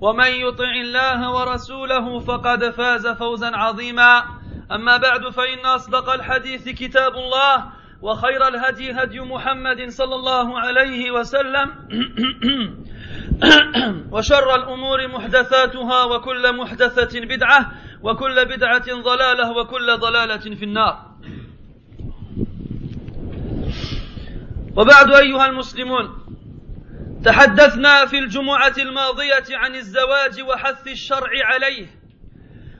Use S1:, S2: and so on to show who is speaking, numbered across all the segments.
S1: ومن يطع الله ورسوله فقد فاز فوزا عظيما. أما بعد فإن أصدق الحديث كتاب الله وخير الهدي هدي محمد صلى الله عليه وسلم. وشر الأمور محدثاتها وكل محدثة بدعة وكل بدعة ضلالة وكل ضلالة في النار. وبعد أيها المسلمون تحدثنا في الجمعة الماضية عن الزواج وحث الشرع عليه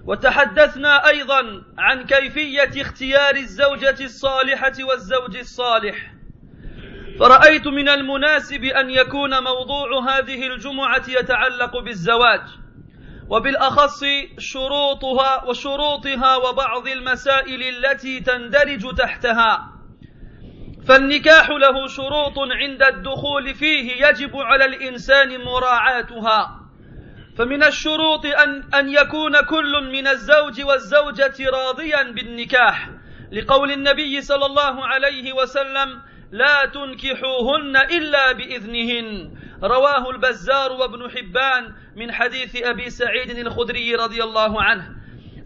S1: وتحدثنا أيضا عن كيفية اختيار الزوجة الصالحة والزوج الصالح. فرأيت من المناسب أن يكون موضوع هذه الجمعة يتعلق بالزواج وبالأخص شروطها وشروطها وبعض المسائل التي تندرج تحتها. فالنكاح له شروط عند الدخول فيه يجب على الإنسان مراعاتها. فمن الشروط أن أن يكون كل من الزوج والزوجة راضيا بالنكاح لقول النبي صلى الله عليه وسلم لا تنكحوهن إلا بإذنهن رواه البزار وابن حبان من حديث أبي سعيد الخدري رضي الله عنه.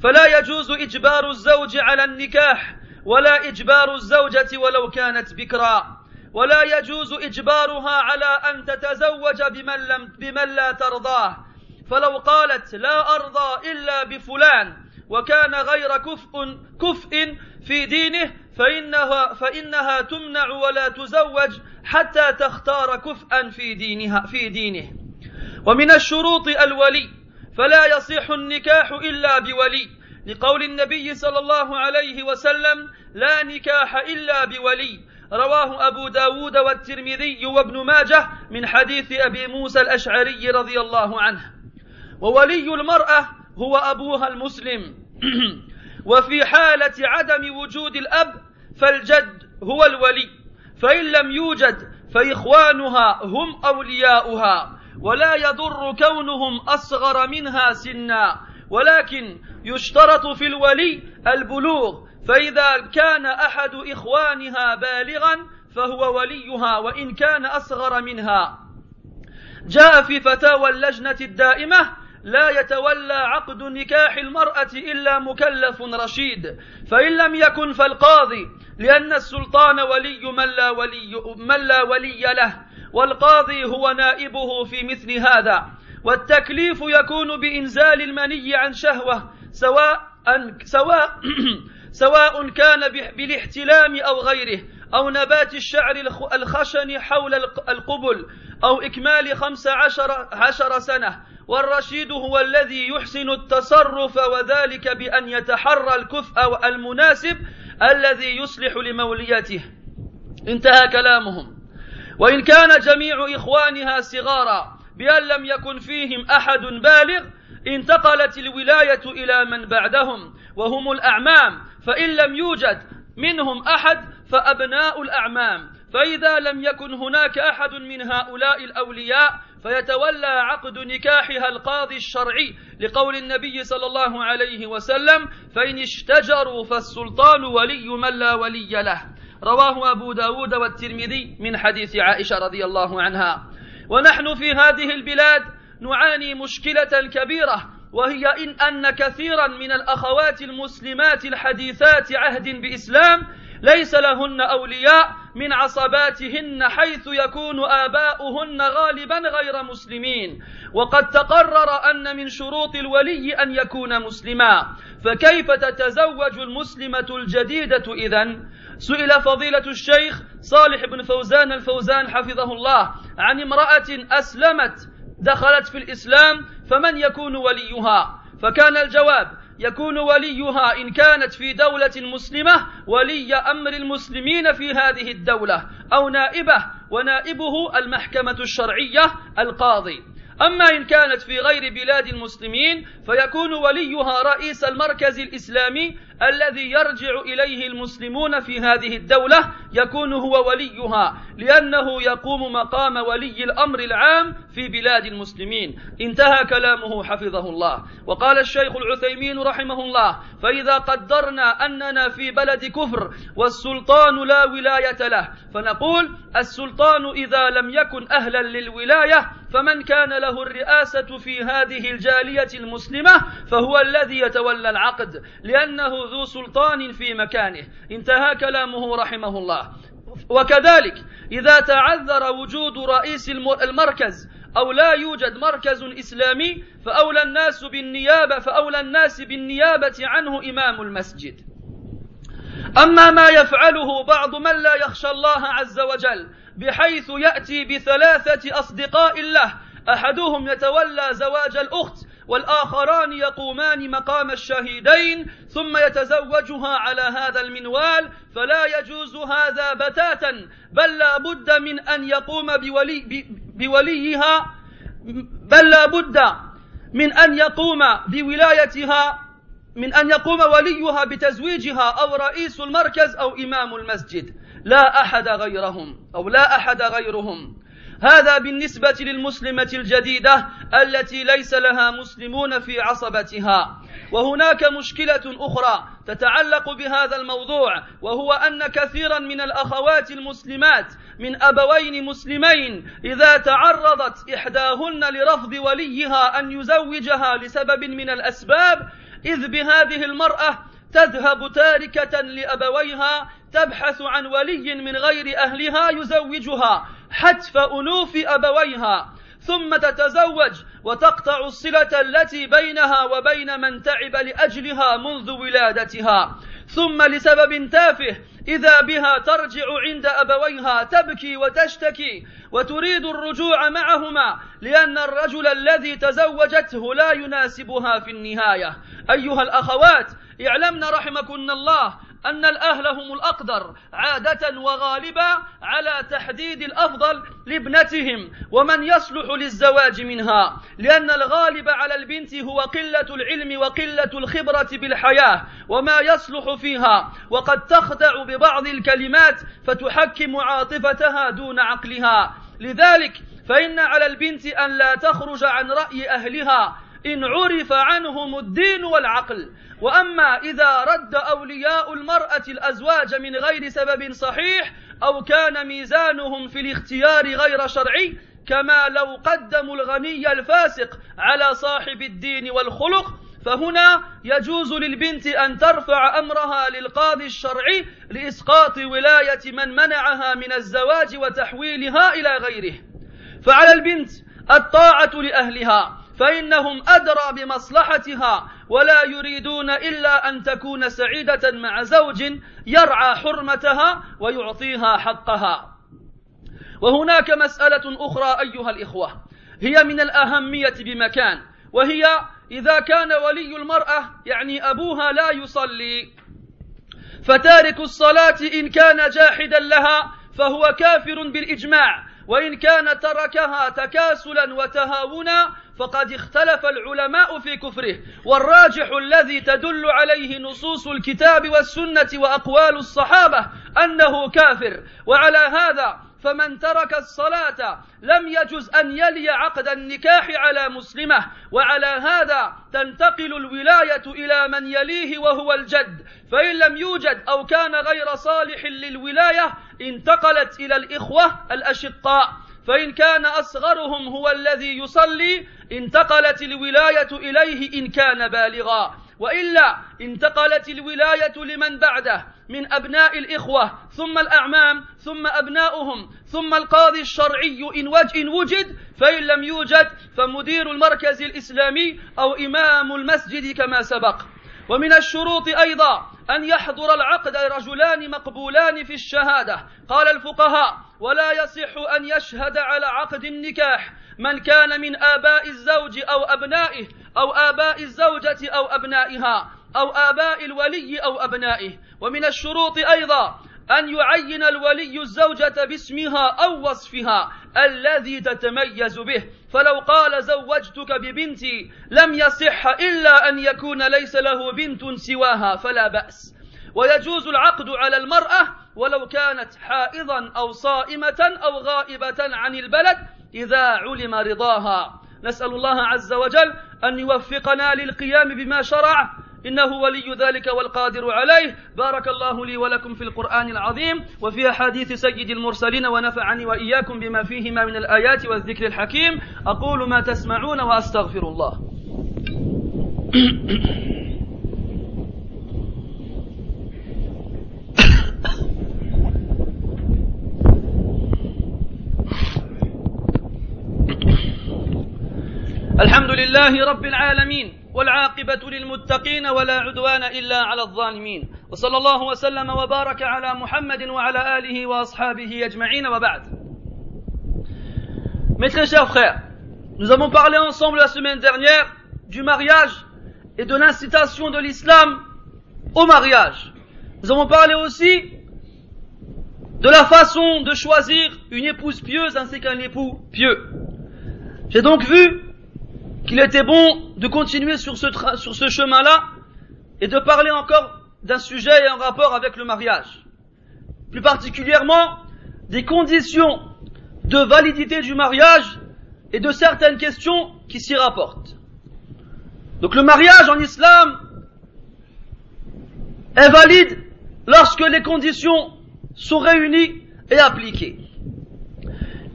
S1: فلا يجوز إجبار الزوج على النكاح ولا إجبار الزوجة ولو كانت بكرا. ولا يجوز إجبارها على أن تتزوج بمن, لم بمن لا ترضاه. فلو قالت لا أرضى إلا بفلان وكان غير كفء كفء في دينه فإنها, فإنها تمنع ولا تزوج حتى تختار كفءا في دينها في دينه. ومن الشروط الولي فلا يصح النكاح إلا بولي. لقول النبي صلى الله عليه وسلم لا نكاح إلا بولي. رواه أبو داود والترمذي وابن ماجه من حديث أبي موسى الأشعري رضي الله عنه. وولي المرأة هو أبوها المسلم. وفي حالة عدم وجود الأب فالجد هو الولي. فإن لم يوجد فإخوانها هم أولياؤها. ولا يضر كونهم أصغر منها سنا. ولكن يشترط في الولي البلوغ فإذا كان أحد إخوانها بالغا فهو وليها وإن كان أصغر منها. جاء في فتاوى اللجنة الدائمة لا يتولى عقد نكاح المرأة إلا مكلف رشيد فإن لم يكن فالقاضي لأن السلطان ولي من لا ولي, من لا ولي له والقاضي هو نائبه في مثل هذا. والتكليف يكون بإنزال المني عن شهوة سواء سواء سواء كان بالاحتلام أو غيره أو نبات الشعر الخشن حول القبل أو إكمال خمس عشر, عشر سنة. والرشيد هو الذي يحسن التصرف وذلك بأن يتحرى الكفء المناسب الذي يصلح لموليته. انتهى كلامهم. وإن كان جميع إخوانها صغارا بأن لم يكن فيهم أحد بالغ انتقلت الولاية إلى من بعدهم وهم الأعمام. فإن لم يوجد منهم أحد فأبناء الأعمام. فإذا لم يكن هناك أحد من هؤلاء الأولياء فيتولى عقد نكاحها القاضي الشرعي لقول النبي صلى الله عليه وسلم فإن اشتجروا فالسلطان ولي من لا ولي له رواه أبو داود والترمذي من حديث عائشة رضي الله عنها. ونحن في هذه البلاد نعاني مشكلة كبيرة وهي إن أن كثيرا من الأخوات المسلمات الحديثات عهد بإسلام ليس لهن أولياء من عصباتهن حيث يكون آباؤهن غالبا غير مسلمين. وقد تقرر أن من شروط الولي أن يكون مسلما فكيف تتزوج المسلمة الجديدة إذن؟ سئل فضيلة الشيخ صالح بن فوزان الفوزان حفظه الله عن امرأة أسلمت دخلت في الإسلام فمن يكون وليها؟ فكان الجواب يكون وليها إن كانت في دولة مسلمة ولي أمر المسلمين في هذه الدولة أو نائبة ونائبه المحكمة الشرعية القاضي. أما إن كانت في غير بلاد المسلمين فيكون وليها رئيس المركز الإسلامي الذي يرجع إليه المسلمون في هذه الدولة يكون هو وليها لأنه يقوم مقام ولي الأمر العام في بلاد المسلمين. انتهى كلامه حفظه الله. وقال الشيخ العثيمين رحمه الله فإذا قدرنا أننا في بلد كفر والسلطان لا ولاية له فنقول السلطان إذا لم يكن أهلا للولاية فمن كان له الرئاسة في هذه الجالية المسلمة فهو الذي يتولى العقد لأنه ذو سلطان في مكانه. انتهى كلامه رحمه الله. وكذلك إذا تعذر وجود رئيس المركز أو لا يوجد مركز إسلامي فأولى الناس بالنيابة فأولى الناس بالنيابة عنه إمام المسجد. أما ما يفعله بعض من لا يخشى الله عز وجل بحيث يأتي بثلاثة أصدقاء له أحدهم يتولى زواج الأخت والآخران يقومان مقام الشهيدين ثم يتزوجها على هذا المنوال فلا يجوز هذا بتاتا بل لا بد من أن يقوم بولي بوليها بل لا بد من أن يقوم بولايتها من أن يقوم وليها بتزويجها أو رئيس المركز أو إمام المسجد. لا أحد غيرهم أو لا أحد غيرهم. هذا بالنسبة للمسلمة الجديدة التي ليس لها مسلمون في عصبتها. وهناك مشكلة أخرى تتعلق بهذا الموضوع وهو أن كثيرا من الأخوات المسلمات من أبوين مسلمين إذا تعرضت إحداهن لرفض وليها أن يزوجها لسبب من الأسباب إذ بهذه المرأة تذهب تاركة لأبويها تبحث عن ولي من غير أهلها يزوجها حتف أنوف أبويها ثم تتزوج وتقطع الصلة التي بينها وبين من تعب لأجلها منذ ولادتها. ثم لسبب تافه إذا بها ترجع عند أبويها تبكي وتشتكي وتريد الرجوع معهما لأن الرجل الذي تزوجته لا يناسبها في النهاية. أيها الأخوات اعلمن رحمكن الله أن الأهل هم الأقدر عادة وغالبا على تحديد الأفضل لابنتهم ومن يصلح للزواج منها لأن الغالب على البنت هو قلة العلم وقلة الخبرة بالحياة وما يصلح فيها وقد تخدع ببعض الكلمات فتحكم عاطفتها دون عقلها. لذلك فإن على البنت أن لا تخرج عن رأي أهلها إن عرف عنهم الدين والعقل. وأما إذا رد أولياء المرأة الأزواج من غير سبب صحيح أو كان ميزانهم في الاختيار غير شرعي كما لو قدموا الغني الفاسق على صاحب الدين والخلق فهنا يجوز للبنت أن ترفع أمرها للقاضي الشرعي لإسقاط ولاية من منعها من الزواج وتحويلها إلى غيره. فعلى البنت الطاعة لأهلها فإنهم أدرى بمصلحتها ولا يريدون إلا أن تكون سعيدة مع زوج يرعى حرمتها ويعطيها حقها. وهناك مسألة أخرى أيها الإخوة هي من الأهمية بمكان وهي إذا كان ولي المرأة يعني أبوها لا يصلي فتارك الصلاة إن كان جاحدا لها فهو كافر بالإجماع وإن كان تركها تكاسلا وتهاونا فقد اختلف العلماء في كفره. والراجح الذي تدل عليه نصوص الكتاب والسنة وأقوال الصحابة أنه كافر. وعلى هذا فمن ترك الصلاة لم يجز أن يلي عقد النكاح على مسلمة. وعلى هذا تنتقل الولاية إلى من يليه وهو الجد. فإن لم يوجد أو كان غير صالح للولاية انتقلت إلى الإخوة الأشقاء. فإن كان أصغرهم هو الذي يصلي انتقلت الولاية إليه إن كان بالغا. وإلا انتقلت الولاية لمن بعده من أبناء الإخوة ثم الأعمام ثم أبناؤهم ثم القاضي الشرعي إن, إن وجد فإن لم يوجد فمدير المركز الإسلامي أو إمام المسجد كما سبق. ومن الشروط أيضا أن يحضر العقد رجلان مقبولان في الشهادة. قال الفقهاء ولا يصح أن يشهد على عقد النكاح من كان من آباء الزوج أو أبنائه أو آباء الزوجة أو أبنائها أو آباء الولي أو أبنائه. ومن الشروط أيضا أن يعين الولي الزوجة باسمها أو وصفها الذي تتميز به. فلو قال زوجتك ببنتي لم يصح إلا أن يكون ليس له بنت سواها فلا بأس. ويجوز العقد على المرأة ولو كانت حائضا أو صائمة أو غائبة عن البلد إذا علم رضاها. نسأل الله عز وجل أن يوفقنا للقيام بما شرع إنه ولي ذلك والقادر عليه. بارك الله لي ولكم في القرآن العظيم وفي أحاديث سيد المرسلين ونفعني وإياكم بما فيهما من الآيات والذكر الحكيم. أقول ما تسمعون وأستغفر الله. الحمد لله رب العالمين. والعاقبة للمتقين ولا عدوان إلا على الظالمين وصلى الله وسلم وبارك على محمد وعلى آله وأصحابه أجمعين وبعد Mes très chers frères, nous avons parlé ensemble la semaine dernière du mariage et de l'incitation de l'islam au mariage. Nous avons parlé aussi de la façon de choisir une épouse pieuse ainsi qu'un époux pieux. J'ai donc vu qu'il était bon de continuer sur ce, chemin-là et de parler encore d'un sujet en rapport avec le mariage. Plus particulièrement des conditions de validité du mariage et de certaines questions qui s'y rapportent. Donc le mariage en islam est valide lorsque les conditions sont réunies et appliquées.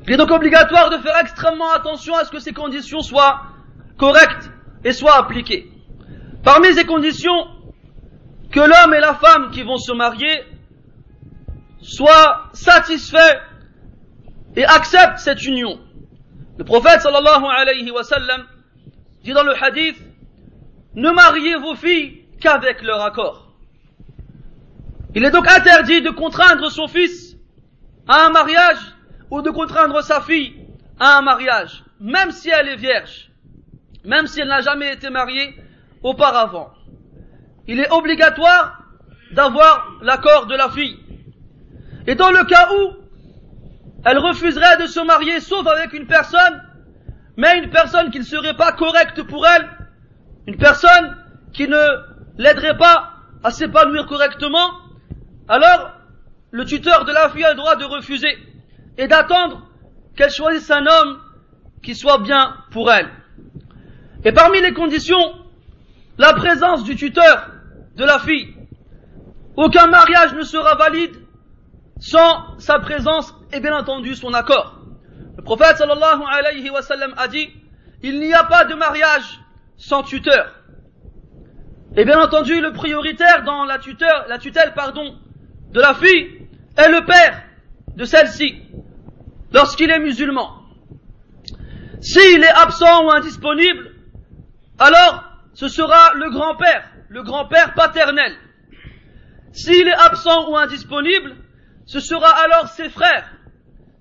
S1: Il est donc obligatoire de faire extrêmement attention à ce que ces conditions soient correctes et soient appliquées. Parmi ces conditions, que l'homme et la femme qui vont se marier soient satisfaits et acceptent cette union. Le prophète sallallahu alayhi wa dit dans le hadith, ne mariez vos filles qu'avec leur accord. Il est donc interdit de contraindre son fils à un mariage ou de contraindre sa fille à un mariage, même si elle est vierge, même si elle n'a jamais été mariée auparavant. Il est obligatoire d'avoir l'accord de la fille. Et dans le cas où elle refuserait de se marier sauf avec une personne, mais une personne qui ne serait pas correcte pour elle, une personne qui ne l'aiderait pas à s'épanouir correctement, alors le tuteur de la fille a le droit de refuser et d'attendre qu'elle choisisse un homme qui soit bien pour elle. Et parmi les conditions, la présence du tuteur de la fille. Aucun mariage ne sera valide sans sa présence et bien entendu son accord. Le prophète sallallahu alayhi wa sallam a dit, il n'y a pas de mariage sans tuteur. Et bien entendu, le prioritaire dans la, tuteur, la tutelle pardon, de la fille est le père de celle-ci lorsqu'il est musulman. S'il est absent ou indisponible, alors ce sera le grand-père, le grand-père paternel. S'il est absent ou indisponible, ce sera alors ses frères,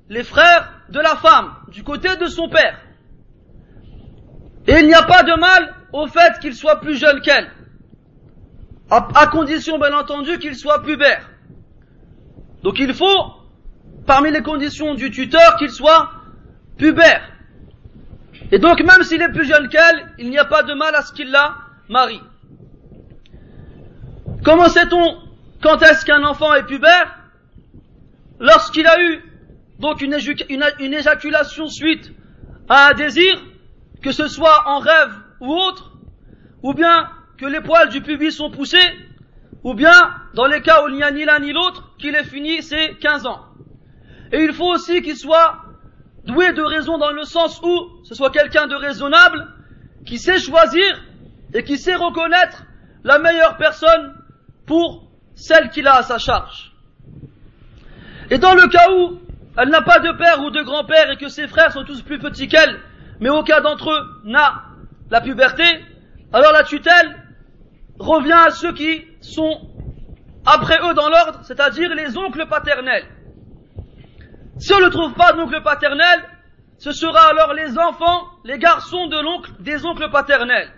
S1: les frères de la femme, du côté de son père. Et il n'y a pas de mal au fait qu'il soit plus jeune qu'elle, à, condition bien entendu qu'il soit pubère. Donc il faut, parmi les conditions du tuteur, qu'il soit pubère. Et donc même s'il est plus jeune qu'elle, il n'y a pas de mal à ce qu'il la marie. Comment sait-on quand est-ce qu'un enfant est pubère? Lorsqu'il a eu donc une, éjaculation suite à un désir, que ce soit en rêve ou autre, ou bien que les poils du pubis sont poussés, ou bien, dans les cas où il n'y a ni l'un ni l'autre, qu'il ait fini ses 15 ans. Et il faut aussi qu'il soit doué de raison dans le sens où ce soit quelqu'un de raisonnable, qui sait choisir et qui sait reconnaître la meilleure personne pour celle qu'il a à sa charge. Et dans le cas où elle n'a pas de père ou de grand-père et que ses frères sont tous plus petits qu'elle, mais aucun d'entre eux n'a la puberté, alors la tutelle revient à ceux qui sont après eux dans l'ordre, c'est-à-dire les oncles paternels. Si on ne trouve pas d'oncle paternel, ce sera alors les enfants, les garçons de l'oncle, des oncles paternels.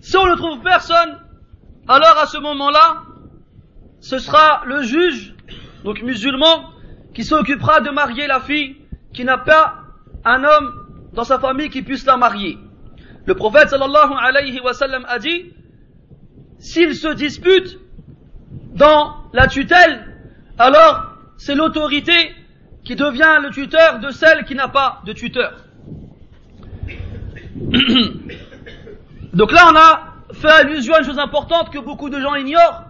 S1: Si on ne trouve personne, alors à ce moment-là, ce sera le juge, donc musulman, qui s'occupera de marier la fille qui n'a pas un homme dans sa famille qui puisse la marier. Le prophète sallallahu alayhi wa sallam a dit, s'il se dispute dans la tutelle, alors c'est l'autorité qui devient le tuteur de celle qui n'a pas de tuteur. Donc là, on a fait allusion à une chose importante que beaucoup de gens ignorent,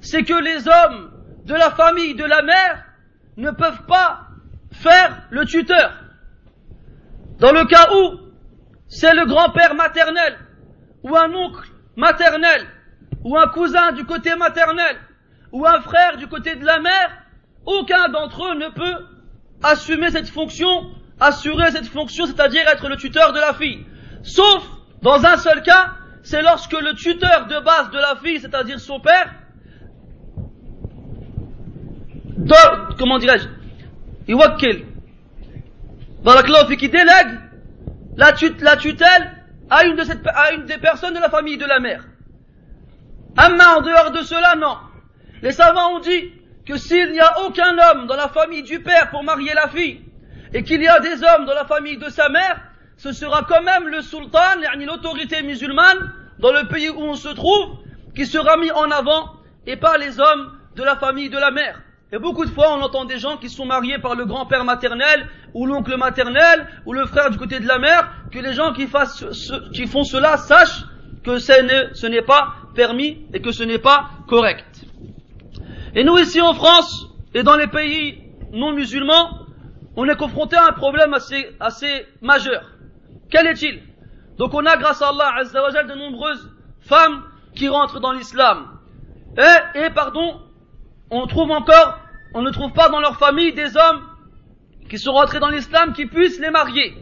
S1: c'est que les hommes de la famille de la mère ne peuvent pas faire le tuteur. Dans le cas où c'est le grand-père maternel, ou un oncle maternel, ou un cousin du côté maternel, ou un frère du côté de la mère, aucun d'entre eux ne peut assumer cette fonction, assurer cette fonction, c'est-à-dire être le tuteur de la fille. Sauf dans un seul cas, c'est lorsque le tuteur de base de la fille, c'est-à-dire son père, comment dirais-je, Iwakil, qui délègue la, tutelle à une, à une des personnes de la famille de la mère. Amma, en dehors de cela, non. Les savants ont dit que s'il n'y a aucun homme dans la famille du père pour marier la fille, et qu'il y a des hommes dans la famille de sa mère, ce sera quand même le sultan, l'autorité musulmane, dans le pays où on se trouve, qui sera mis en avant, et pas les hommes de la famille de la mère. Et beaucoup de fois, on entend des gens qui sont mariés par le grand-père maternel, ou l'oncle maternel, ou le frère du côté de la mère, que les gens qui, qui font cela sachent que ce n'est pas permis et que ce n'est pas correct. Et nous ici en France et dans les pays non musulmans, on est confronté à un problème assez, assez majeur. Quel est-il? Donc on a grâce à Allah Azzawajal de nombreuses femmes qui rentrent dans l'islam. Et, pardon, on trouve encore, on ne trouve pas dans leur famille des hommes qui sont rentrés dans l'islam qui puissent les marier.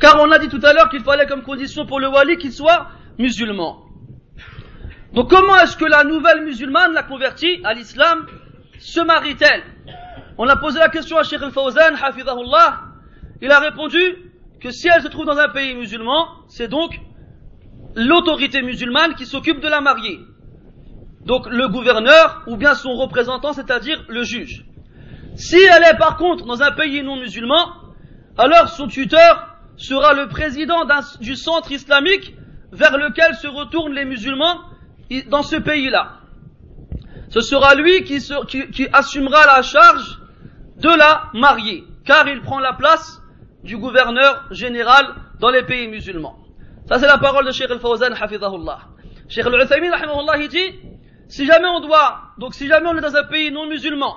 S1: Car on a dit tout à l'heure qu'il fallait comme condition pour le wali qu'il soit musulman. Donc comment est-ce que la nouvelle musulmane, la convertie à l'islam, se marie-t-elle? On a posé la question à Sheikh al-Fawzan, hafidahullah. Il a répondu que si elle se trouve dans un pays musulman, c'est donc l'autorité musulmane qui s'occupe de la marier. Donc le gouverneur ou bien son représentant, c'est-à-dire le juge. Si elle est par contre dans un pays non musulman, alors son tuteur sera le président du centre islamique vers lequel se retournent les musulmans dans ce pays-là. Ce sera lui qui, assumera la charge de la marier, car il prend la place du gouverneur général dans les pays musulmans. Ça c'est la parole de Sheikh al-Fawzan, hafidahullah. Sheikh al-Uthaymin, il dit, si jamais on doit, donc si jamais on est dans un pays non musulman,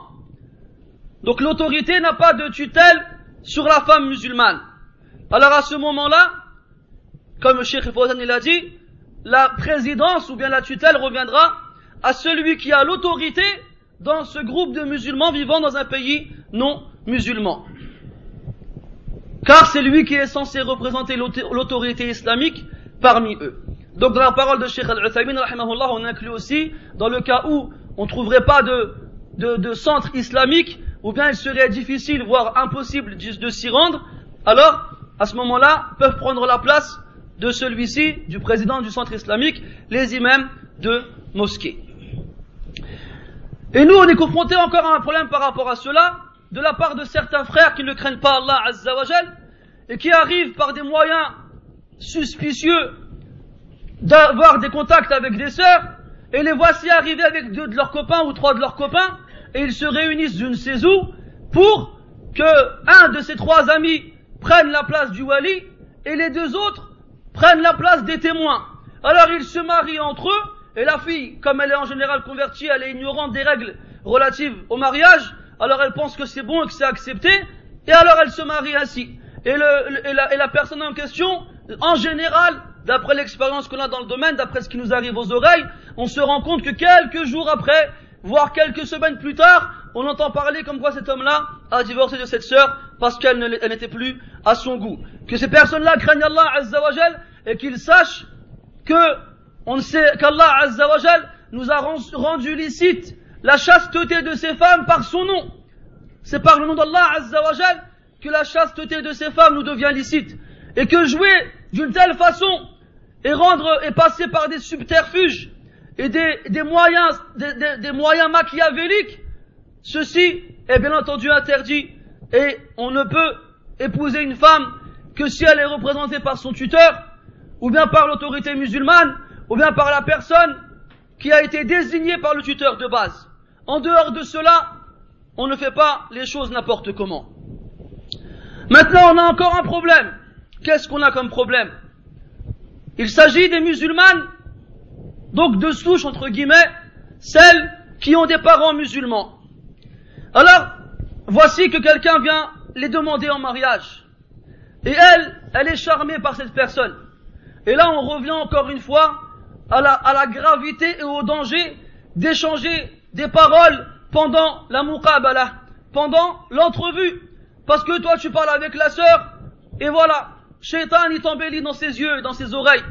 S1: donc l'autorité n'a pas de tutelle sur la femme musulmane. Alors à ce moment-là, comme Sheikh al-Fawzan il a dit, la présidence ou bien la tutelle reviendra à celui qui a l'autorité dans ce groupe de musulmans vivant dans un pays non musulman. Car c'est lui qui est censé représenter l'autorité islamique parmi eux. Donc dans la parole de Sheikh Al-Uthaymin, on inclut aussi, dans le cas où on ne trouverait pas de, centre islamique, ou bien il serait difficile, voire impossible de s'y rendre, alors, à ce moment-là, peuvent prendre la place de celui-ci, du président du centre islamique, les imams de mosquée. Et nous, on est confronté encore à un problème par rapport à cela, de la part de certains frères qui ne craignent pas Allah Azzawajal, et qui arrivent par des moyens suspicieux d'avoir des contacts avec des sœurs, et les voici arriver avec deux de leurs copains ou trois de leurs copains, et ils se réunissent d'une sais pour que un de ces trois amis prenne la place du wali, et les deux autres prennent la place des témoins. Alors ils se marient entre eux, et la fille, comme elle est en général convertie, elle est ignorante des règles relatives au mariage, alors elle pense que c'est bon et que c'est accepté, et alors elle se marie ainsi. Et, la, la personne en question, en général, d'après l'expérience qu'on a dans le domaine, d'après ce qui nous arrive aux oreilles, on se rend compte que quelques jours après, voire quelques semaines plus tard, on entend parler comme quoi cet homme-là a divorcé de cette sœur parce qu'elle n'était plus à son goût. Que ces personnes-là craignent Allah Azzawajal et qu'ils sachent que sait qu'Allah Azzawajal nous a rendu licite la chasteté de ces femmes par son nom. C'est par le nom d'Allah Azzawajal que la chasteté de ces femmes nous devient licite. Et que jouer d'une telle façon et rendre et passer par des subterfuges et des, moyens, des, moyens machiavéliques, ceci est bien entendu interdit et on ne peut épouser une femme que si elle est représentée par son tuteur, ou bien par l'autorité musulmane, ou bien par la personne qui a été désignée par le tuteur de base. En dehors de cela, on ne fait pas les choses n'importe comment. Maintenant, on a encore un problème. Qu'est-ce qu'on a comme problème? Il s'agit des musulmanes donc de souche entre guillemets, celles qui ont des parents musulmans. Alors, voici que quelqu'un vient les demander en mariage. Et elle, elle est charmée par cette personne. Et là, on revient encore une fois à la, à la gravité et au danger d'échanger des paroles pendant la muqabala, pendant l'entrevue. Parce que toi, tu parles avec la sœur, et voilà, Shaitan, il t'embellit dans ses yeux et dans ses oreilles.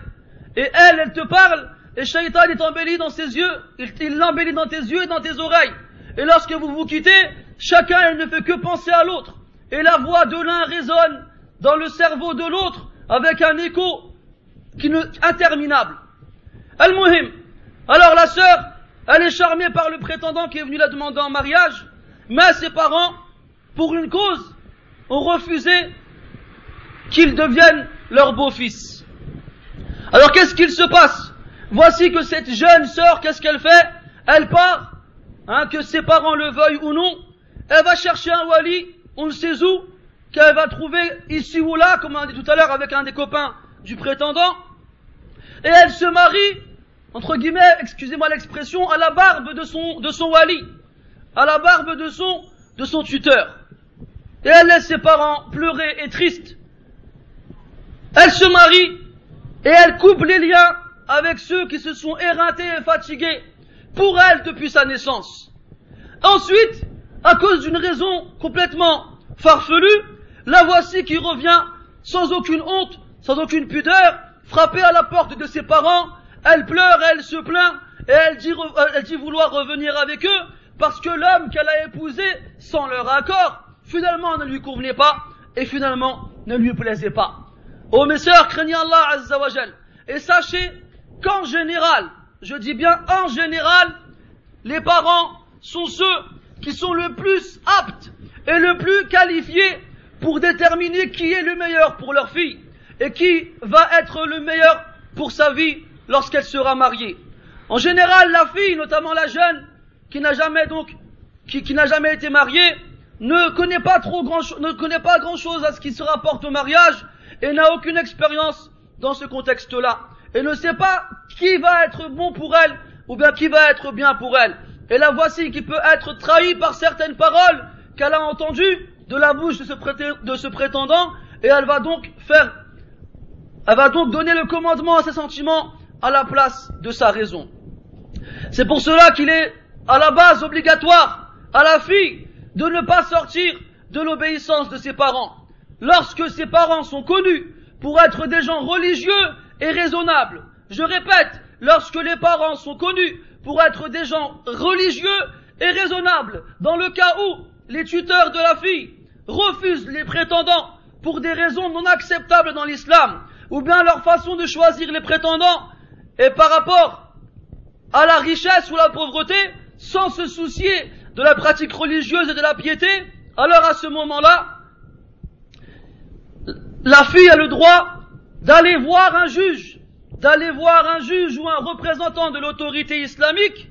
S1: Et elle, elle te parle, et Shaitan est embelli dans ses yeux, il l'embellit dans tes yeux et dans tes oreilles. Et lorsque vous vous quittez, chacun ne fait que penser à l'autre. Et la voix de l'un résonne dans le cerveau de l'autre avec un écho interminable. Al-Muhim. Alors la sœur, elle est charmée par le prétendant qui est venu la demander en mariage, mais ses parents, pour une cause, ont refusé qu'il devienne leur beau-fils. Alors qu'est-ce qu'il se passe? Voici que cette jeune sœur, qu'est-ce qu'elle fait? Elle part, hein, que ses parents le veuillent ou non, elle va chercher un wali, on ne sait où, qu'elle va trouver ici ou là, comme on a dit tout à l'heure avec un des copains du prétendant, et elle se marie, entre guillemets, excusez-moi l'expression, à la barbe de son, de son wali, à la barbe de son, de son tuteur. Et elle laisse ses parents pleurer et tristes. Elle se marie, et elle coupe les liens avec ceux qui se sont éreintés et fatigués pour elle depuis sa naissance. Ensuite, à cause d'une raison complètement farfelue, la voici qui revient sans aucune honte, sans aucune pudeur, frappée à la porte de ses parents, elle pleure, elle se plaint, et elle dit, dit vouloir revenir avec eux, parce que l'homme qu'elle a épousé, sans leur accord, finalement ne lui convenait pas, et finalement ne lui plaisait pas. Oh mes sœurs, craignez Allah Azzawajal, et sachez qu'en général, je dis bien en général, les parents sont ceux qui sont le plus aptes et le plus qualifiés pour déterminer qui est le meilleur pour leur fille et qui va être le meilleur pour sa vie lorsqu'elle sera mariée. En général, la fille, notamment la jeune, qui n'a jamais donc, qui, qui n'a jamais été mariée, ne connaît pas trop grand, ne connaît pas grand chose à ce qui se rapporte au mariage et n'a aucune expérience dans ce contexte-là et ne sait pas qui va être bon pour elle ou bien qui va être bien pour elle. Et la voici qui peut être trahie par certaines paroles qu'elle a entendues de la bouche de ce, prétendant et elle va donc faire, elle va donc donner le commandement à ses sentiments à la place de sa raison. C'est pour cela qu'il est à la base obligatoire à la fille de ne pas sortir de l'obéissance de ses parents. Lorsque ses parents sont connus pour être des gens religieux et raisonnable. Je répète, lorsque les parents sont connus pour être des gens religieux et raisonnables, dans le cas où les tuteurs de la fille refusent les prétendants pour des raisons non acceptables dans l'islam, ou bien leur façon de choisir les prétendants est par rapport à la richesse ou la pauvreté, sans se soucier de la pratique religieuse et de la piété, alors à ce moment-là, la fille a le droit d'aller voir un juge, d'aller voir un juge ou un représentant de l'autorité islamique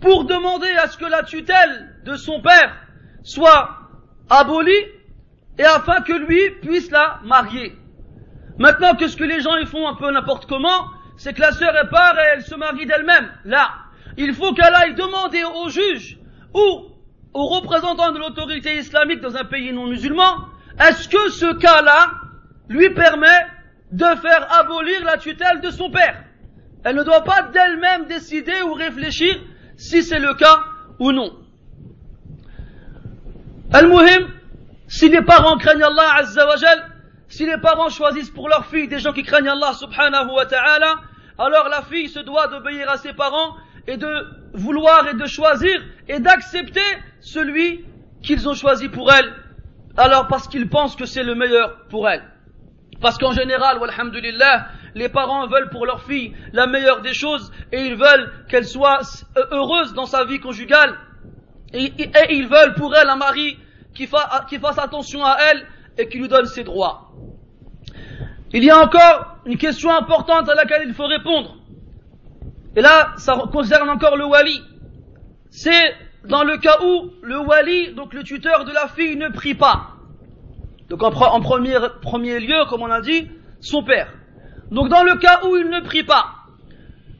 S1: pour demander à ce que la tutelle de son père soit abolie et afin que lui puisse la marier. Maintenant que ce que les gens y font un peu n'importe comment, c'est que la sœur est part et elle se marie d'elle-même. Là, il faut qu'elle aille demander au juge ou au représentant de l'autorité islamique dans un pays non musulman, est-ce que ce cas-là lui permet de faire abolir la tutelle de son père. Elle ne doit pas d'elle-même décider ou réfléchir si c'est le cas ou non. Al-Muhim, si les parents craignent Allah Azza wa si les parents choisissent pour leur fille des gens qui craignent Allah subhanahu wa ta'ala, alors la fille se doit d'obéir à ses parents et de vouloir et de choisir et d'accepter celui qu'ils ont choisi pour elle, alors parce qu'ils pensent que c'est le meilleur pour elle. Parce qu'en général, walhamdulillah, les parents veulent pour leur fille la meilleure des choses et ils veulent qu'elle soit heureuse dans sa vie conjugale et, ils veulent pour elle un mari qui, qui fasse attention à elle et qui lui donne ses droits. Il y a encore une question importante à laquelle il faut répondre. Et là, ça concerne encore le wali. C'est dans le cas où le wali, donc le tuteur de la fille, ne prie pas. Donc en, premier, premier lieu, comme on a dit, son père. Donc dans le cas où il ne prie pas,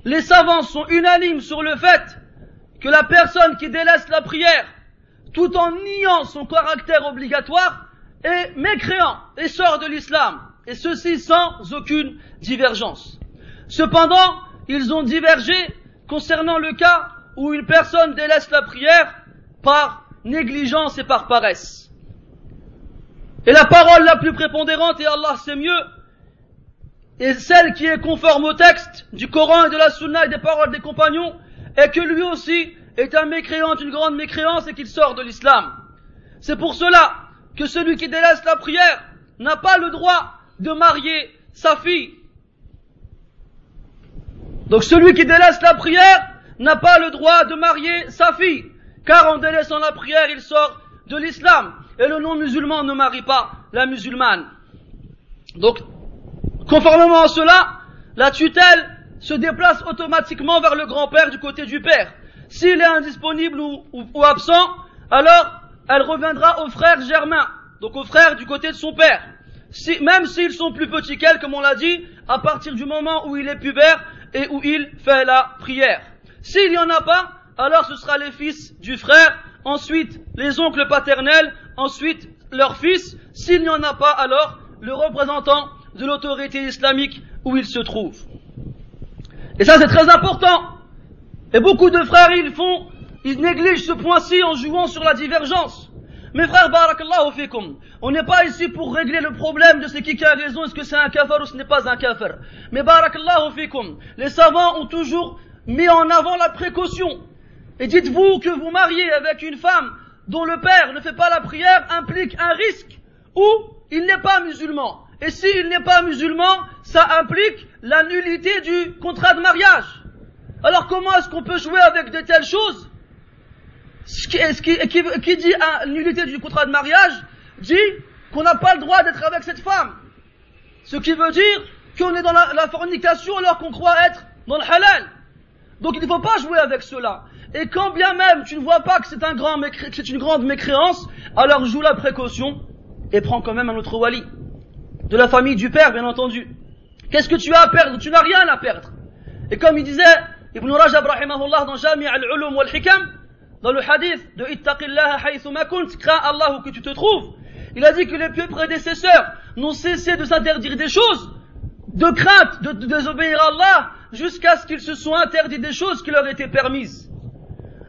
S1: les savants sont unanimes sur le fait que la personne qui délaisse la prière, tout en niant son caractère obligatoire, est mécréant et sort de l'islam et ceci sans aucune divergence. Cependant, ils ont divergé concernant le cas où une personne délaisse la prière par négligence et par paresse. Et la parole la plus prépondérante, et Allah sait mieux, est celle qui est conforme au texte du Coran et de la Sunna et des paroles des compagnons, est que lui aussi est un mécréant d'une grande mécréance et qu'il sort de l'islam. C'est pour cela que celui qui délaisse la prière n'a pas le droit de marier sa fille. Donc celui qui délaisse la prière n'a pas le droit de marier sa fille, car en délaissant la prière, il sort de l'islam. Et le non-musulman ne marie pas la musulmane. Donc, conformément à cela, la tutelle se déplace automatiquement vers le grand-père du côté du père. S'il est indisponible ou, absent, alors elle reviendra au frère germain, donc au frère du côté de son père même s'ils sont plus petits qu'elle, comme on l'a dit, à partir du moment où il est pubère et où il fait la prière. S'il n'y en a pas, alors ce sera les fils du frère, ensuite les oncles paternels, ensuite leurs fils. S'il n'y en a pas, alors le représentant de l'autorité islamique où il se trouve. Et ça c'est très important. Et beaucoup de frères ils font, ils négligent ce point-ci en jouant sur la divergence. Mes frères, barakallahu fikum, on n'est pas ici pour régler le problème de ce qui a raison, est-ce que c'est un kafir ou ce n'est pas un kafir. Mais barakallahu fikum, les savants ont toujours mis en avant la précaution. Et dites-vous que vous mariez avec une femme dont le père ne fait pas la prière implique un risque ou il n'est pas musulman. Et s'il n'est pas musulman, ça implique la nullité du contrat de mariage. Alors comment est-ce qu'on peut jouer avec de telles choses? Ce qui, dit à nullité du contrat de mariage, dit qu'on n'a pas le droit d'être avec cette femme. Ce qui veut dire qu'on est dans la, fornication alors qu'on croit être dans le halal. Donc il ne faut pas jouer avec cela. Et quand bien même tu ne vois pas que c'est un grand c'est une grande mécréance, alors joue la précaution et prends quand même un autre wali. De la famille du père, bien entendu. Qu'est-ce que tu as à perdre? Tu n'as rien à perdre. Et comme il disait Ibn Rajab rahimahullah dans Jami' al-Ulum wal-Hikam, dans le hadith de Ittaqillaha haythuma kunt, crains Allah où que tu te trouves, il a dit que les pieux prédécesseurs n'ont cessé de s'interdire des choses, de crainte de, désobéir à Allah, jusqu'à ce qu'ils se soient interdits des choses qui leur étaient permises.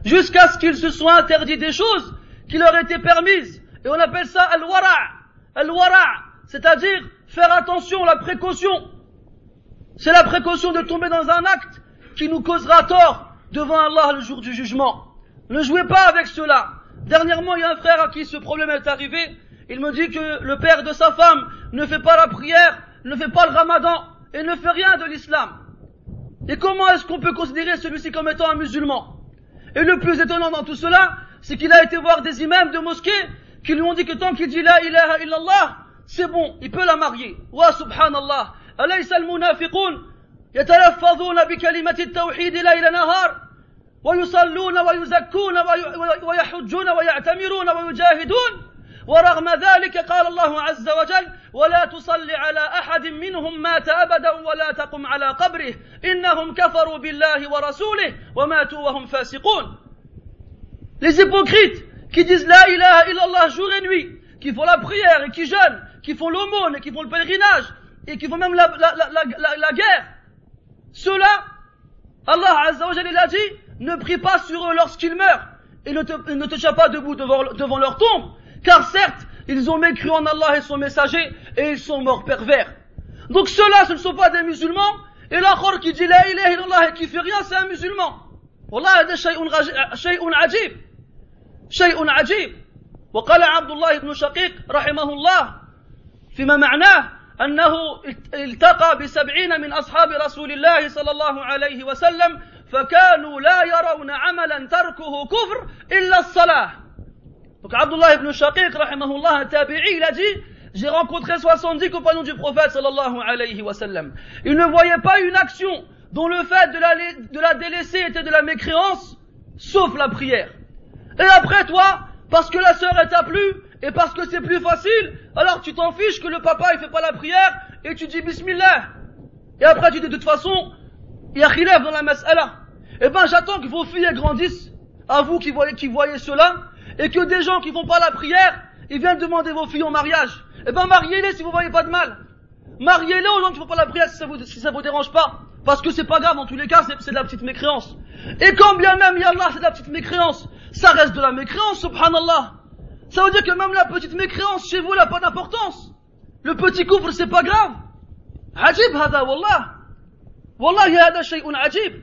S1: Jusqu'à ce qu'ils se soient interdits des choses qui leur étaient permises. Et on appelle ça al-wara. Al-wara, c'est-à-dire faire attention, la précaution. C'est la précaution de tomber dans un acte qui nous causera tort devant Allah le jour du jugement. Ne jouez pas avec cela. Dernièrement, il y a un frère à qui ce problème est arrivé. Il me dit que le père de sa femme ne fait pas la prière, ne fait pas le ramadan et ne fait rien de l'islam. Et comment est-ce qu'on peut considérer celui-ci comme étant un musulman? Et le plus étonnant dans tout cela, c'est qu'il a été voir des imams de mosquée qui lui ont dit que tant qu'il dit la ilaha illallah, c'est bon, il peut la marier. Wa subhanallah. أليس المنافقون يتلفظون بكلمة التوحيد ليل نهار ويصلون ويزكون ويحجون ويعتمرون ويجاهدون ورغم ذلك قال الله عز وجل ولا تصل على احد منهم مات ابدا ولا تقم على قبره انهم كفروا بالله ورسوله وماتوا وهم فاسقون Les hypocrites qui disent la ilaha illallah jour et nuit, qui font la prière et qui jeûnent, qui font l'aumône et qui font le pèlerinage, et qui font même la, la, la, la guerre, ceux-là, Allah Azzawajal il a dit, ne prie pas sur eux lorsqu'ils meurent et ne te, ne te tiens pas debout devant, devant leur tombe, car certes, ils ont mécru en Allah et son messager et ils sont morts pervers. Donc ceux-là, ce ne sont pas des musulmans, et l'autre qui dit la ilaha illallah et qui fait rien, c'est un musulman. والله هذا شيء شيء عجيب شيء عجيب وقال عبد الله بن شقيق رحمه الله فيما معناه أنه التقى بسبعين من أصحاب رسول الله صلى الله عليه وسلم فكانوا لا يرون عملا تركه كفر إلا الصلاة Donc Abdullah ibn Shaqiq, rahimahullah, tabi'i, il a dit, j'ai rencontré 70 compagnons du prophète sallallahu alayhi wa sallam. Ils ne voyaient pas une action dont le fait de la, de la délaisser était de la mécréance, sauf la prière. Et après toi, parce que la sœur est à plus, et parce que c'est plus facile, alors tu t'en fiches que le papa il fait pas la prière, et tu dis bismillah. Et après tu dis de toute façon, il y a khilaf dans la mas'ala. Eh ben j'attends que vos filles grandissent, à vous qui voyez, qui voyez cela, et que des gens qui font pas la prière, ils viennent demander vos filles en mariage. Eh ben, mariez-les si vous voyez pas de mal. Mariez-les aux gens qui font pas la prière si ça vous, si ça vous dérange pas. Parce que c'est pas grave, en tous les cas, c'est de la petite mécréance. Et quand bien même, Yallah, c'est de la petite mécréance, ça reste de la mécréance, subhanallah. Ça veut dire que même la petite mécréance chez vous, n'a pas d'importance. Le petit couvre, c'est pas grave. Ajib hada, wallah. Wallahi hada shay'un ajib.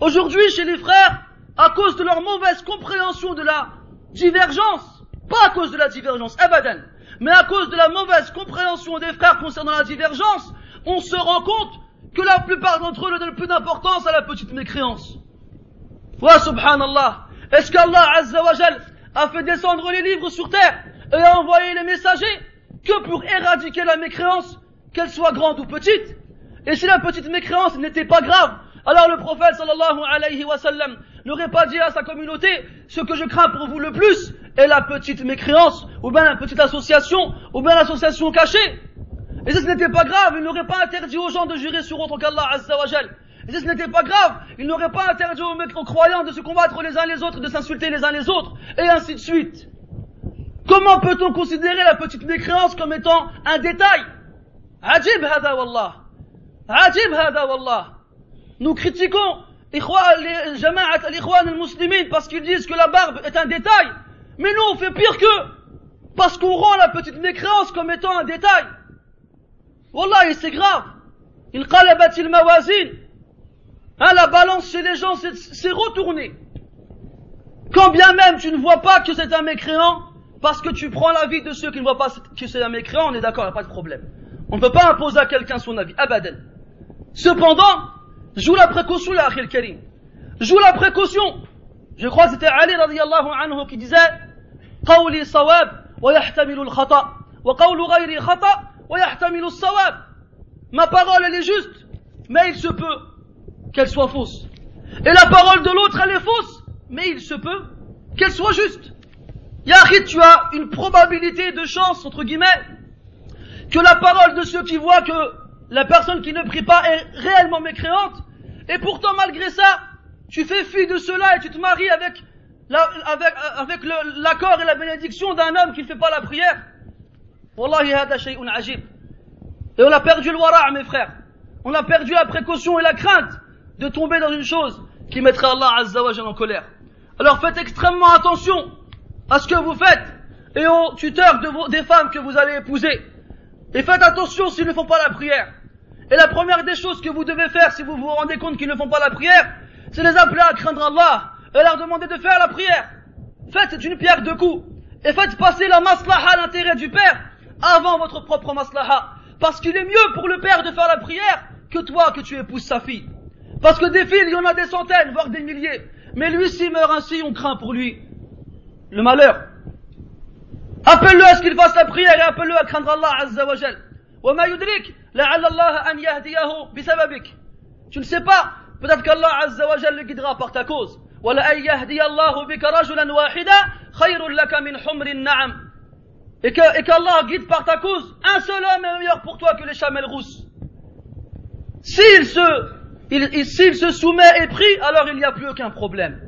S1: Aujourd'hui, chez les frères, à cause de leur mauvaise compréhension de la divergence, pas à cause de la divergence, abadan, mais à cause de la mauvaise compréhension des frères concernant la divergence, on se rend compte que la plupart d'entre eux ne donnent plus d'importance à la petite mécréance. Wa subhanallah. Est-ce qu'Allah a fait descendre les livres sur terre et a envoyé les messagers que pour éradiquer la mécréance, qu'elle soit grande ou petite? Et si la petite mécréance n'était pas grave, alors le prophète sallallahu alayhi wa sallam n'aurait pas dit à sa communauté, ce que je crains pour vous le plus est la petite mécréance, ou bien la petite association, ou bien l'association cachée. Et si ce n'était pas grave, il n'aurait pas interdit aux gens de jurer sur autre qu'Allah Azza wa Et si ce n'était pas grave, il n'aurait pas interdit aux, aux croyants de se combattre les uns les autres, de s'insulter les uns les autres, et ainsi de suite. Comment peut-on considérer la petite mécréance comme étant un détail? Ajib hada wallah. Ajib hada wallah. Nous critiquons al-muslimin parce qu'ils disent que la barbe est un détail. Mais nous, on fait pire qu'eux. Parce qu'on rend la petite mécréance comme étant un détail. Wallah, c'est grave. Il il mawazin. Hein, la balance chez les gens s'est retournée. Quand bien même tu ne vois pas que c'est un mécréant, parce que tu prends l'avis de ceux qui ne voient pas que c'est un mécréant, on est d'accord, il n'y a pas de problème. On ne peut pas imposer à quelqu'un son avis. Abadan. Cependant, Joue la précaution, ya Akhil Karim. Joue la précaution. Je crois que c'était Ali radiallahu anhu qui disait قولي صواب ويحتمل الخطأ وقول غيري خطأ ويحتمل الصواب Ma parole elle est juste, mais il se peut qu'elle soit fausse. Et la parole de l'autre elle est fausse, mais il se peut qu'elle soit juste. Yahid, tu as une probabilité de chance, entre guillemets, que la parole de ceux qui voient que la personne qui ne prie pas est réellement mécréante, et pourtant malgré ça, tu fais fi de cela et tu te maries avec avec, l'accord et la bénédiction d'un homme qui ne fait pas la prière. Wallahi hada shay'un ajib. Et on a perdu le wara' mes frères. On a perdu la précaution et la crainte de tomber dans une chose qui mettrait Allah Azza wa en colère. Alors faites extrêmement attention à ce que vous faites et aux tuteurs de des femmes que vous allez épouser. Et faites attention s'ils ne font pas la prière. Et la première des choses que vous devez faire si vous vous rendez compte qu'ils ne font pas la prière, c'est les appeler à craindre Allah et leur demander de faire la prière. Faites une pierre de coups et faites passer la maslaha, l'intérêt du père, avant votre propre maslaha. Parce qu'il est mieux pour le père de faire la prière que toi que tu épouses sa fille. Parce que des filles, il y en a des centaines, voire des milliers. Mais lui, s'il meurt ainsi, on craint pour lui le malheur. Appelle-le à ce qu'il fasse la prière et appelle-le à craindre Allah Azza wa وما يدرك لعل الله أن يهديه بسببك tu ne sais pas peut-être qu'Allah Azza wa Jalla le guidera par ta cause ولأن يهدي الله بك رجلا واحدا خير لك من حمر النعم et que et qu'Allah guide par ta cause un seul homme est meilleur pour toi que les chamelles rousses s'il se il, s'il se soumet et prie alors il n'y a plus aucun problème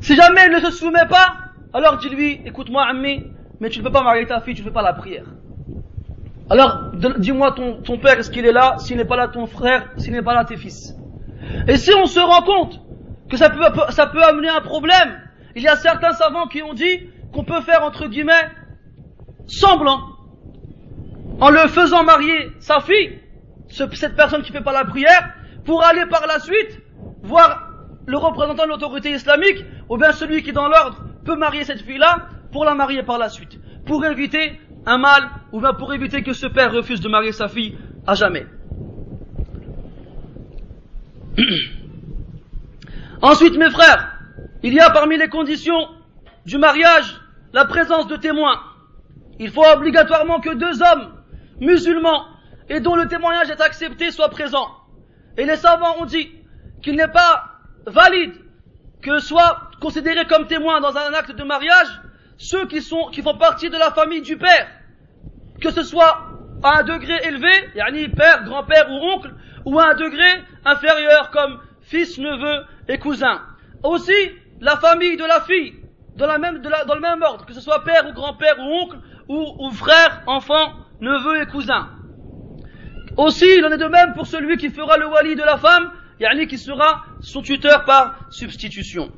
S1: si jamais il ne se soumet pas alors dis-lui écoute-moi ami mais tu ne peux pas marier ta fille tu ne fais pas la prière. Alors, dis-moi ton, ton père, est-ce qu'il est là? S'il n'est pas là, ton frère S'il n'est pas là, tes fils. Et si on se rend compte que ça peut, amener un problème, il y a certains savants qui ont dit qu'on peut faire, entre guillemets, semblant, en le faisant marier sa fille, cette personne qui fait pas la prière, pour aller par la suite voir le représentant de l'autorité islamique, ou bien celui qui dans l'ordre peut marier cette fille-là, pour la marier par la suite, pour éviter un mal, ou bien pour éviter que ce père refuse de marier sa fille à jamais. Ensuite, mes frères, il y a parmi les conditions du mariage la présence de témoins. Il faut obligatoirement que deux hommes musulmans et dont le témoignage est accepté soient présents. Et les savants ont dit qu'il n'est pas valide que soient considérés comme témoins dans un acte de mariage ceux qui, font partie de la famille du père, que ce soit à un degré élevé, yani père, grand-père ou oncle, ou à un degré inférieur comme fils, neveu et cousin. Aussi, la famille de la fille, dans, le même ordre, que ce soit père ou grand-père ou oncle, ou, ou frère, enfant, neveu et cousin. Aussi, il en est de même pour celui qui fera le wali de la femme, yani qui sera son tuteur par substitution.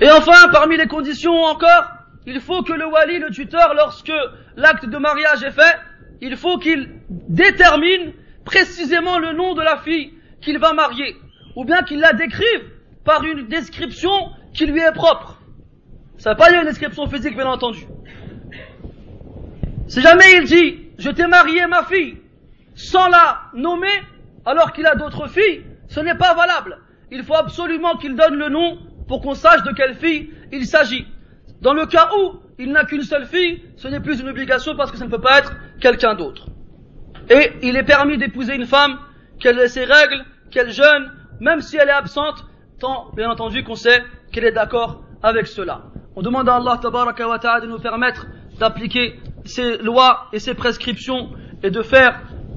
S1: Et enfin, parmi les conditions encore, il faut que le wali, le tuteur, lorsque l'acte de mariage est fait, il faut qu'il détermine précisément le nom de la fille qu'il va marier, ou bien qu'il la décrive par une description qui lui est propre. Ça ne pas dire une description physique, bien entendu. Si jamais il dit, je t'ai marié ma fille, sans la nommer, alors qu'il a d'autres filles, ce n'est pas valable. Il faut absolument qu'il donne le nom pour qu'on sache de quelle fille il s'agit. Dans le cas où il n'a qu'une seule fille, ce n'est plus une obligation parce que ça ne peut pas être quelqu'un d'autre. Et il est permis d'épouser une femme, qu'elle ait ses règles, qu'elle jeûne, même si elle est absente, tant bien entendu qu'on sait qu'elle est d'accord avec cela. On demande à Allah de nous permettre d'appliquer ses lois et ses prescriptions et de faire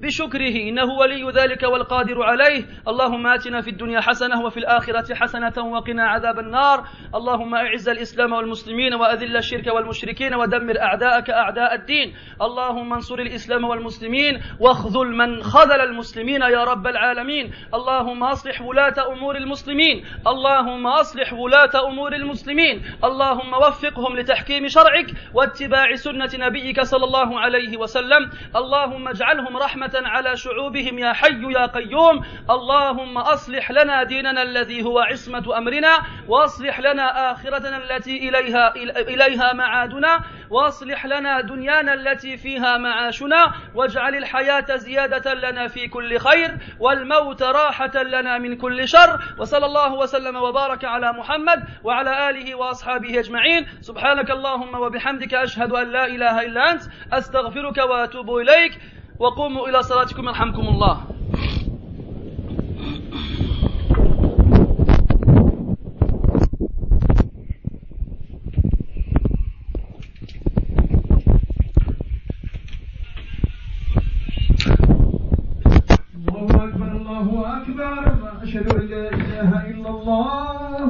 S1: بشكره إنه ولي ذلك والقادر عليه. اللهم آتنا في الدنيا حسنة وفي الآخرة حسنة وقنا عذاب النار. اللهم أعز الإسلام والمسلمين وأذل الشرك والمشركين ودمر أعداءك أعداء الدين. اللهم انصر الإسلام والمسلمين واخذل من خذل المسلمين يا رب العالمين. اللهم أصلح ولاة أمور المسلمين. اللهم أصلح ولاة أمور المسلمين. اللهم وفقهم لتحكيم شرعك واتباع سنة نبيك صلى الله عليه وسلم. اللهم اجعلهم رحمة على شعوبهم يا حي يا قيوم. اللهم أصلح لنا ديننا الذي هو عصمة أمرنا وأصلح لنا آخرتنا التي إليها, إليها معادنا وأصلح لنا دنيانا التي فيها معاشنا واجعل الحياة زيادة لنا في كل خير والموت راحة لنا من كل شر. وصلى الله وسلم وبارك على محمد وعلى آله وأصحابه أجمعين. سبحانك اللهم وبحمدك أشهد أن لا إله إلا أنت أستغفرك وأتوب إليك. وقوموا إلى صلاتكم يرحمكم
S2: الله.